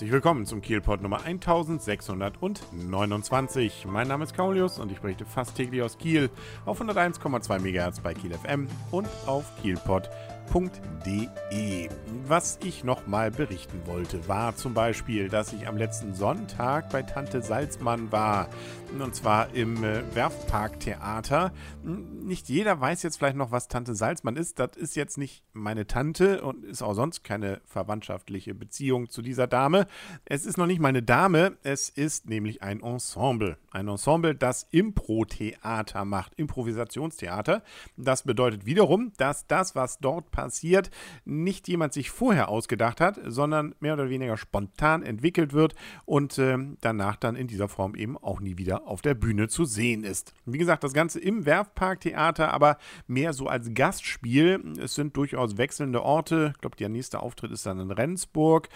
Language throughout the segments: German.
Herzlich willkommen zum Kielpot Nummer 1629. Mein Name ist Kaulius und ich berichte fast täglich aus Kiel auf 101,2 MHz bei Kiel FM und auf kielpot.de. Was ich nochmal berichten wollte, war zum Beispiel, dass ich am letzten Sonntag bei Tante Salzmann war. Und zwar im äh, Werfparktheater. Nicht jeder weiß jetzt vielleicht noch, was Tante Salzmann ist. Das ist jetzt nicht meine Tante und ist auch sonst keine verwandtschaftliche Beziehung zu dieser Dame. Es ist noch nicht meine Dame, es ist nämlich ein Ensemble. Ein Ensemble, das Impro-Theater macht, Improvisationstheater. Das bedeutet wiederum, dass das, was dort passiert, nicht jemand sich vorher ausgedacht hat, sondern mehr oder weniger spontan entwickelt wird und äh, danach dann in dieser Form eben auch nie wieder auf der Bühne zu sehen ist. Wie gesagt, das Ganze im Werfparktheater, aber mehr so als Gastspiel. Es sind durchaus wechselnde Orte. Ich glaube, der nächste Auftritt ist dann in Rendsburg.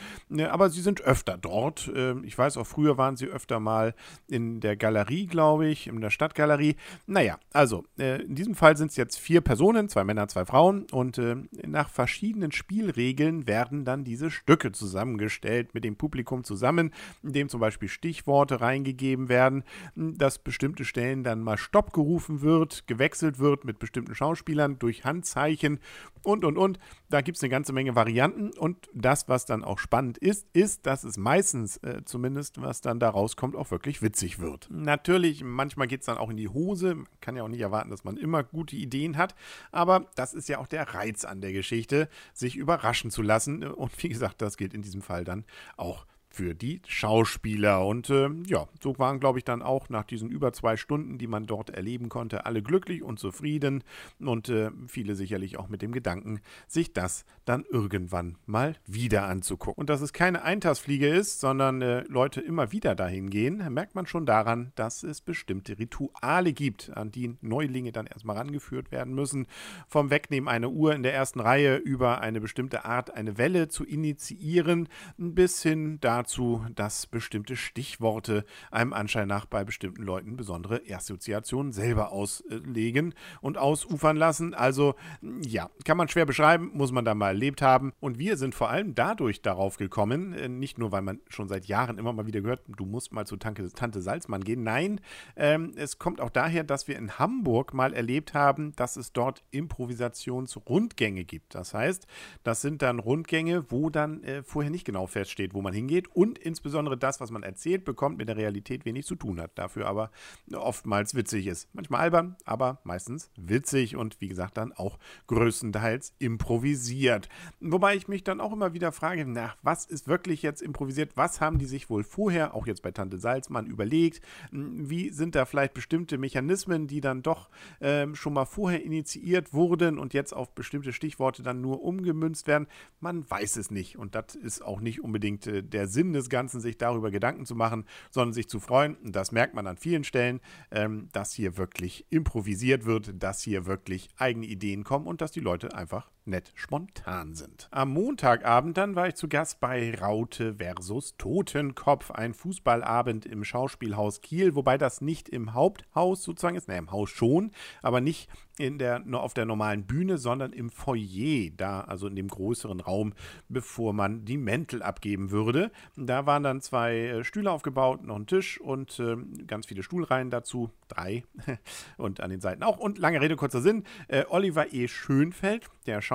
Aber sie sind öfter dort. Ähm, ich weiß auch, früher waren sie öfter mal in der Galerie, glaube ich, in der Stadtgalerie. Naja, also äh, in diesem Fall sind es jetzt vier Personen, zwei Männer, zwei Frauen. Und äh, nach verschiedenen Spielregeln werden dann diese Stücke zusammengestellt mit dem Publikum zusammen, indem zum Beispiel Stichworte reingegeben werden dass bestimmte Stellen dann mal Stopp gerufen wird, gewechselt wird mit bestimmten Schauspielern durch Handzeichen und, und, und. Da gibt es eine ganze Menge Varianten und das, was dann auch spannend ist, ist, dass es meistens äh, zumindest, was dann da rauskommt, auch wirklich witzig wird. Natürlich, manchmal geht es dann auch in die Hose. Man kann ja auch nicht erwarten, dass man immer gute Ideen hat, aber das ist ja auch der Reiz an der Geschichte, sich überraschen zu lassen. Und wie gesagt, das gilt in diesem Fall dann auch für die Schauspieler. Und äh, ja, so waren, glaube ich, dann auch nach diesen über zwei Stunden, die man dort erleben konnte, alle glücklich und zufrieden und äh, viele sicherlich auch mit dem Gedanken, sich das dann irgendwann mal wieder anzugucken. Und dass es keine Eintagsfliege ist, sondern äh, Leute immer wieder dahin gehen, merkt man schon daran, dass es bestimmte Rituale gibt, an die Neulinge dann erstmal rangeführt werden müssen. Vom Wegnehmen einer Uhr in der ersten Reihe über eine bestimmte Art, eine Welle zu initiieren, bis hin dazu, dazu, dass bestimmte Stichworte einem Anschein nach bei bestimmten Leuten besondere Assoziationen selber auslegen und ausufern lassen. Also ja, kann man schwer beschreiben, muss man da mal erlebt haben. Und wir sind vor allem dadurch darauf gekommen, äh, nicht nur, weil man schon seit Jahren immer mal wieder gehört, du musst mal zu Tante, Tante Salzmann gehen. Nein, ähm, es kommt auch daher, dass wir in Hamburg mal erlebt haben, dass es dort Improvisationsrundgänge gibt. Das heißt, das sind dann Rundgänge, wo dann äh, vorher nicht genau feststeht, wo man hingeht und insbesondere das, was man erzählt bekommt, mit der Realität wenig zu tun hat. Dafür aber oftmals witzig ist. Manchmal albern, aber meistens witzig und wie gesagt dann auch größtenteils improvisiert. Wobei ich mich dann auch immer wieder frage, na, was ist wirklich jetzt improvisiert? Was haben die sich wohl vorher, auch jetzt bei Tante Salzmann, überlegt? Wie sind da vielleicht bestimmte Mechanismen, die dann doch ähm, schon mal vorher initiiert wurden und jetzt auf bestimmte Stichworte dann nur umgemünzt werden? Man weiß es nicht und das ist auch nicht unbedingt äh, der Sinn des Ganzen, sich darüber Gedanken zu machen, sondern sich zu freuen. Und das merkt man an vielen Stellen, ähm, dass hier wirklich improvisiert wird, dass hier wirklich eigene Ideen kommen und dass die Leute einfach nett spontan sind. Am Montagabend dann war ich zu Gast bei Raute versus Totenkopf, ein Fußballabend im Schauspielhaus Kiel, wobei das nicht im Haupthaus sozusagen ist, ne, im Haus schon, aber nicht in der, auf der normalen Bühne, sondern im Foyer, da, also in dem größeren Raum, bevor man die Mäntel abgeben würde. Da waren dann zwei äh, Stühle aufgebaut, noch ein Tisch und äh, ganz viele Stuhlreihen dazu, drei und an den Seiten auch. Und lange Rede, kurzer Sinn, äh, Oliver E. Schönfeld, der Schauspieler,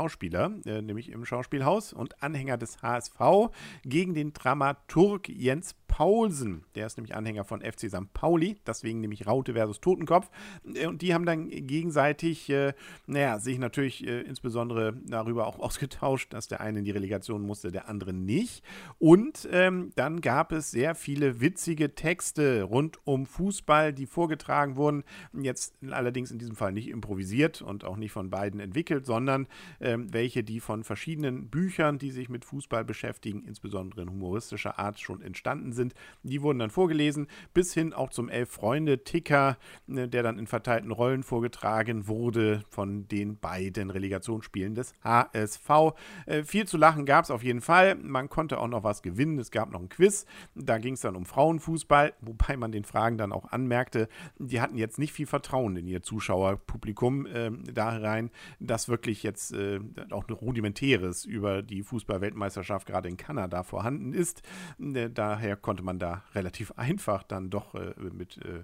äh, nämlich im Schauspielhaus und Anhänger des HSV, gegen den Dramaturg Jens Paulsen. Der ist nämlich Anhänger von FC St. Pauli, deswegen nämlich Raute versus Totenkopf. Äh, und die haben dann gegenseitig, äh, naja, sich natürlich äh, insbesondere darüber auch ausgetauscht, dass der eine in die Relegation musste, der andere nicht. Und ähm, dann gab es sehr viele witzige Texte rund um Fußball, die vorgetragen wurden. Jetzt allerdings in diesem Fall nicht improvisiert und auch nicht von beiden entwickelt, sondern ähm, welche, die von verschiedenen Büchern, die sich mit Fußball beschäftigen, insbesondere in humoristischer Art schon entstanden sind sind. Die wurden dann vorgelesen, bis hin auch zum Elf-Freunde-Ticker, ne, der dann in verteilten Rollen vorgetragen wurde von den beiden Relegationsspielen des HSV. Äh, viel zu lachen gab es auf jeden Fall. Man konnte auch noch was gewinnen. Es gab noch ein Quiz. Da ging es dann um Frauenfußball, wobei man den Fragen dann auch anmerkte, die hatten jetzt nicht viel Vertrauen in ihr Zuschauerpublikum äh, da rein, dass wirklich jetzt äh, auch ein rudimentäres über die Fußball-Weltmeisterschaft gerade in Kanada vorhanden ist. Äh, daher konnte man da relativ einfach dann doch äh, mit äh,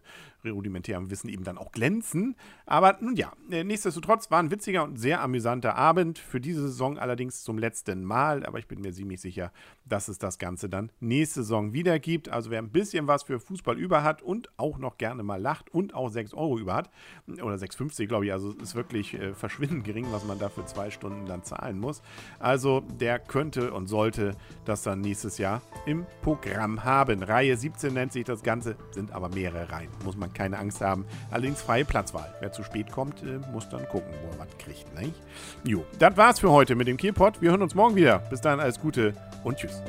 rudimentärem Wissen eben dann auch glänzen. Aber nun ja, äh, nichtsdestotrotz war ein witziger und sehr amüsanter Abend. Für diese Saison allerdings zum letzten Mal. Aber ich bin mir ziemlich sicher, dass es das Ganze dann nächste Saison wieder gibt. Also wer ein bisschen was für Fußball über hat und auch noch gerne mal lacht und auch 6 Euro über hat, oder 6,50 glaube ich, also ist wirklich äh, verschwindend gering, was man da für zwei Stunden dann zahlen muss. Also der könnte und sollte das dann nächstes Jahr im Programm haben. Reihe 17 nennt sich das Ganze, sind aber mehrere Reihen. Muss man keine Angst haben. Allerdings freie Platzwahl. Wer zu spät kommt, äh, muss dann gucken, wo er was kriegt. Ne? Jo, das war's für heute mit dem Kielpot. Wir hören uns morgen wieder. Bis dann, alles Gute und tschüss.